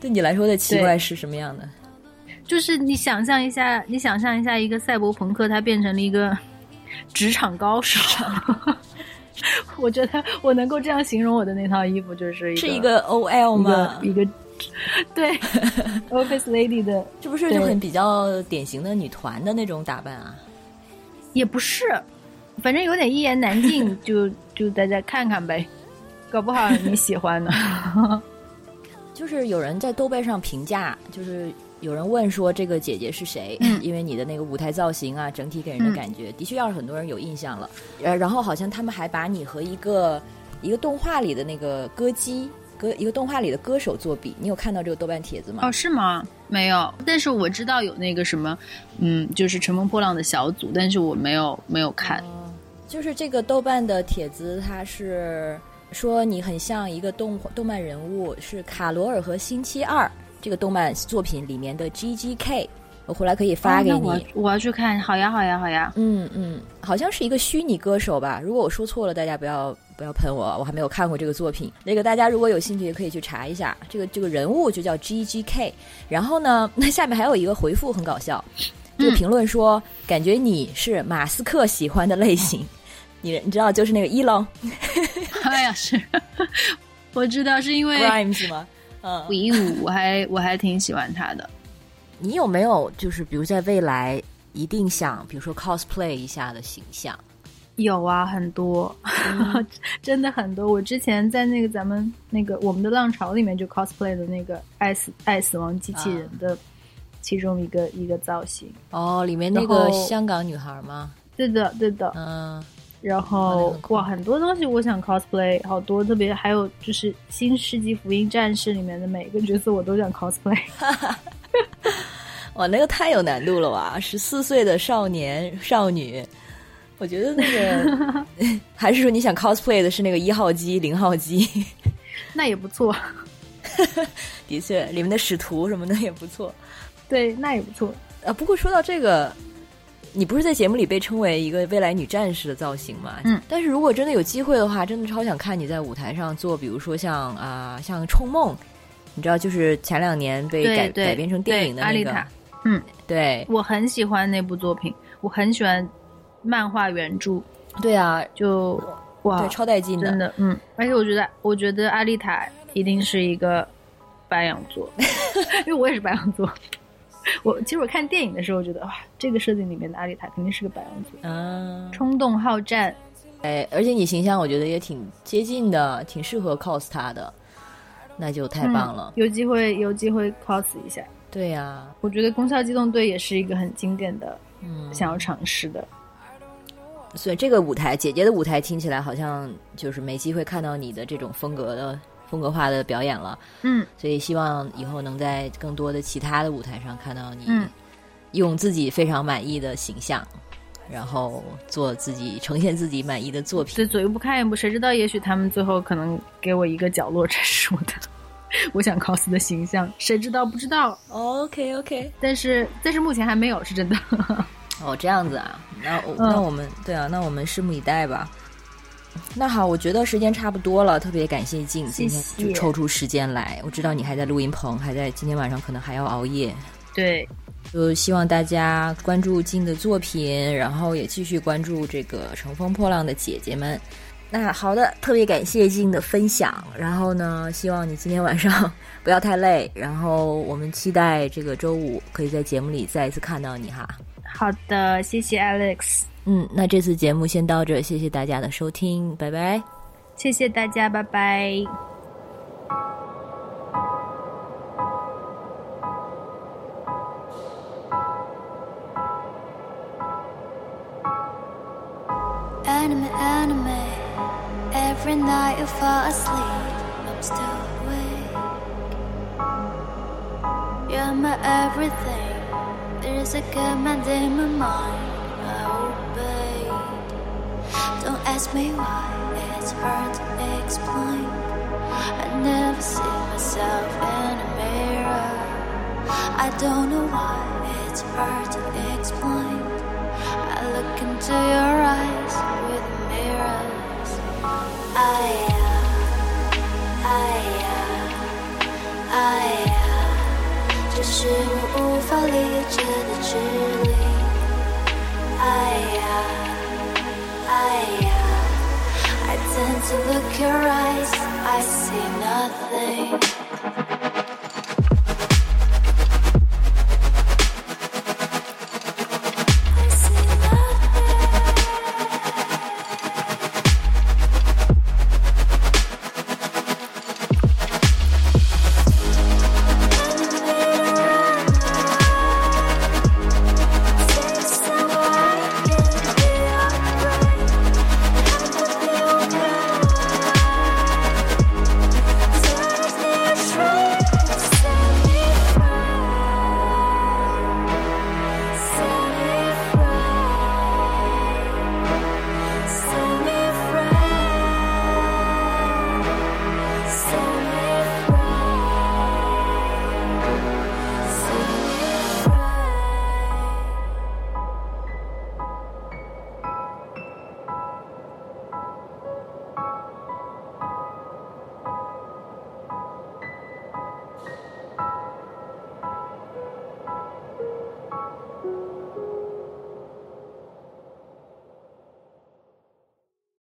对你来说的奇怪是什么样的？就是你想象一下，你想象一下，一个赛博朋克他变成了一个职场高手。*laughs* 我觉得我能够这样形容我的那套衣服，就是是一个 OL 吗？一个对 *laughs* Office Lady 的，这不是就很比较典型的女团的那种打扮啊？也不是，反正有点一言难尽，*laughs* 就就大家看看呗，搞不好你喜欢呢。就是有人在豆瓣上评价，就是有人问说这个姐姐是谁？*laughs* 因为你的那个舞台造型啊，整体给人的感觉的确要是很多人有印象了。呃，然后好像他们还把你和一个一个动画里的那个歌姬歌一个动画里的歌手作比，你有看到这个豆瓣帖子吗？哦，是吗？没有，但是我知道有那个什么，嗯，就是乘风破浪的小组，但是我没有没有看。就是这个豆瓣的帖子，它是。说你很像一个动动漫人物，是卡罗尔和星期二这个动漫作品里面的 G G K，我回来可以发给你。我要去看，好呀，好呀，好呀。嗯嗯，好像是一个虚拟歌手吧？如果我说错了，大家不要不要喷我，我还没有看过这个作品。那个大家如果有兴趣，也可以去查一下。这个这个人物就叫 G G K。然后呢，那下面还有一个回复很搞笑，这个评论说，感觉你是马斯克喜欢的类型。*laughs* 你你知道就是那个一龙，哎呀是，*laughs* 我知道是因为 Grimes 吗？嗯，一五我还我还挺喜欢他的。你有没有就是比如在未来一定想比如说 cosplay 一下的形象？有啊，很多，*laughs* 真的很多。我之前在那个咱们那个我们的浪潮里面就 cosplay 的那个爱死爱死亡机器人的其中一个一个造型。哦，里面那个香港女孩吗？对的，对的，嗯。然后哇，很多东西我想 cosplay，好多，特别还有就是《新世纪福音战士》里面的每个角色我都想 cosplay。*laughs* *laughs* 哇，那个太有难度了哇！十四岁的少年少女，我觉得那个 *laughs* 还是说你想 cosplay 的是那个一号机、零号机，那也不错。的确，里面的使徒什么的也不错。对，那也不错。啊，不过说到这个。你不是在节目里被称为一个未来女战士的造型吗？嗯，但是如果真的有机会的话，真的超想看你在舞台上做，比如说像啊，像《冲梦》，你知道，就是前两年被改改编成电影的那个，嗯，对，我很喜欢那部作品，我很喜欢漫画原著，对啊，就哇，超带劲的，真的，嗯，而且我觉得，我觉得阿丽塔一定是一个白羊座，*laughs* 因为我也是白羊座。*laughs* 我其实我看电影的时候觉得哇，这个设定里面的阿丽塔肯定是个白羊座，嗯，冲动好战，哎，而且你形象我觉得也挺接近的，挺适合 cos 他的，那就太棒了。有机会有机会 cos 一下，对呀，我觉得《攻壳机动队》也是一个很经典的，嗯，想要尝试的。所以这个舞台，姐姐的舞台听起来好像就是没机会看到你的这种风格的。风格化的表演了，嗯，所以希望以后能在更多的其他的舞台上看到你，用自己非常满意的形象，然后做自己呈现自己满意的作品。对，左一步看一步，谁知道？也许他们最后可能给我一个角落，这是我的我想 cos 的形象，谁知道？不知道。OK OK，但是但是目前还没有，是真的。*laughs* 哦，这样子啊，那那我们对啊，那我们拭目以待吧。那好，我觉得时间差不多了，特别感谢静今天就抽出时间来。我知道你还在录音棚，还在今天晚上可能还要熬夜。对，就希望大家关注静的作品，然后也继续关注这个乘风破浪的姐姐们。那好的，特别感谢静的分享。然后呢，希望你今天晚上不要太累。然后我们期待这个周五可以在节目里再一次看到你哈。好的，谢谢 Alex。嗯，那这次节目先到这，谢谢大家的收听，拜拜。谢谢大家，拜拜。Every night you fall asleep, I'm still awake. You're my everything. There's a command in my mind. I obey. Don't ask me why, it's hard to explain. I never see myself in a mirror. I don't know why, it's hard to explain. I look into your eyes with mirrors. I am, I am, I am，这是我无法理解的距离。 I tend to look your eyes, I see nothing.